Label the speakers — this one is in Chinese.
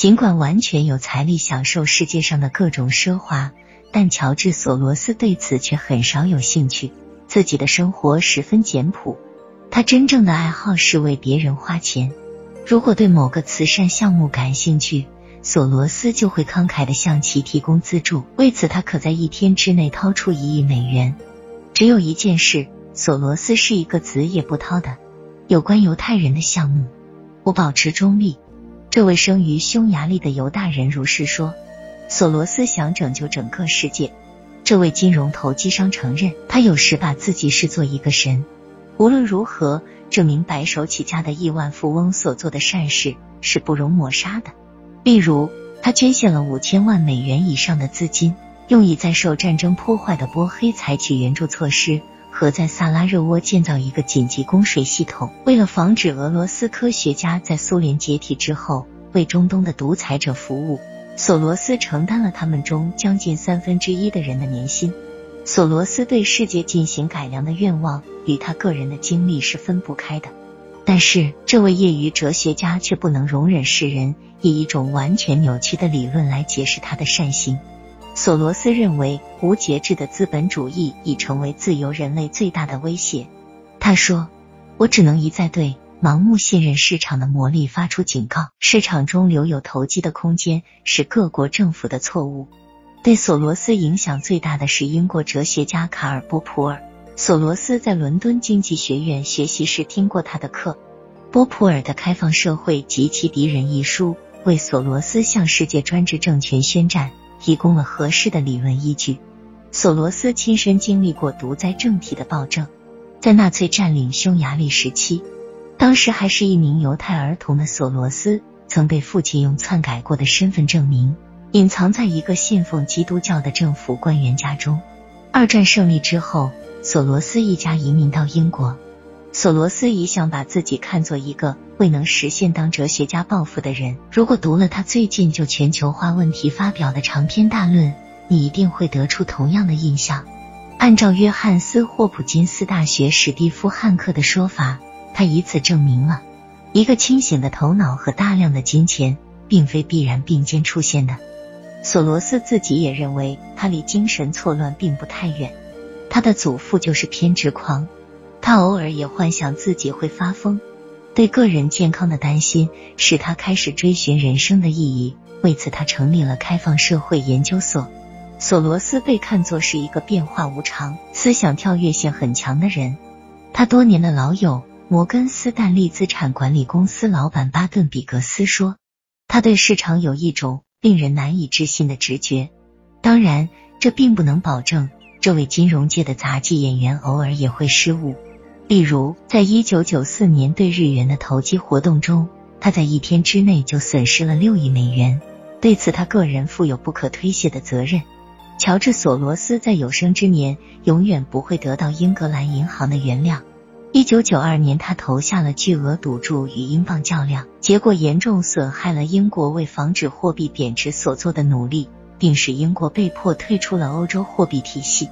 Speaker 1: 尽管完全有财力享受世界上的各种奢华，但乔治·索罗斯对此却很少有兴趣。自己的生活十分简朴，他真正的爱好是为别人花钱。如果对某个慈善项目感兴趣，索罗斯就会慷慨的向其提供资助。为此，他可在一天之内掏出一亿美元。只有一件事，索罗斯是一个子也不掏的。有关犹太人的项目，我保持中立。这位生于匈牙利的犹大人如是说。索罗斯想拯救整个世界。这位金融投机商承认，他有时把自己视作一个神。无论如何，这名白手起家的亿万富翁所做的善事是不容抹杀的。例如，他捐献了五千万美元以上的资金，用以在受战争破坏的波黑采取援助措施。和在萨拉热窝建造一个紧急供水系统，为了防止俄罗斯科学家在苏联解体之后为中东的独裁者服务，索罗斯承担了他们中将近三分之一的人的年薪。索罗斯对世界进行改良的愿望与他个人的经历是分不开的，但是这位业余哲学家却不能容忍世人以一种完全扭曲的理论来解释他的善行。索罗斯认为，无节制的资本主义已成为自由人类最大的威胁。他说：“我只能一再对盲目信任市场的魔力发出警告。市场中留有投机的空间是各国政府的错误。”对索罗斯影响最大的是英国哲学家卡尔·波普尔。索罗斯在伦敦经济学院学习时听过他的课。波普尔的《开放社会及其敌人》一书为索罗斯向世界专制政权宣战。提供了合适的理论依据。索罗斯亲身经历过独裁政体的暴政，在纳粹占领匈牙利时期，当时还是一名犹太儿童的索罗斯，曾被父亲用篡改过的身份证明隐藏在一个信奉基督教的政府官员家中。二战胜利之后，索罗斯一家移民到英国。索罗斯一向把自己看作一个未能实现当哲学家抱负的人。如果读了他最近就全球化问题发表的长篇大论，你一定会得出同样的印象。按照约翰斯霍普金斯大学史蒂夫汉克的说法，他以此证明了一个清醒的头脑和大量的金钱并非必然并肩出现的。索罗斯自己也认为，他离精神错乱并不太远。他的祖父就是偏执狂。他偶尔也幻想自己会发疯，对个人健康的担心使他开始追寻人生的意义。为此，他成立了开放社会研究所。索罗斯被看作是一个变化无常、思想跳跃性很强的人。他多年的老友摩根斯坦利资产管理公司老板巴顿比格斯说：“他对市场有一种令人难以置信的直觉。当然，这并不能保证这位金融界的杂技演员偶尔也会失误。”例如，在一九九四年对日元的投机活动中，他在一天之内就损失了六亿美元。对此，他个人负有不可推卸的责任。乔治·索罗斯在有生之年永远不会得到英格兰银行的原谅。一九九二年，他投下了巨额赌注与英镑较量，结果严重损害了英国为防止货币贬值所做的努力，并使英国被迫退出了欧洲货币体系。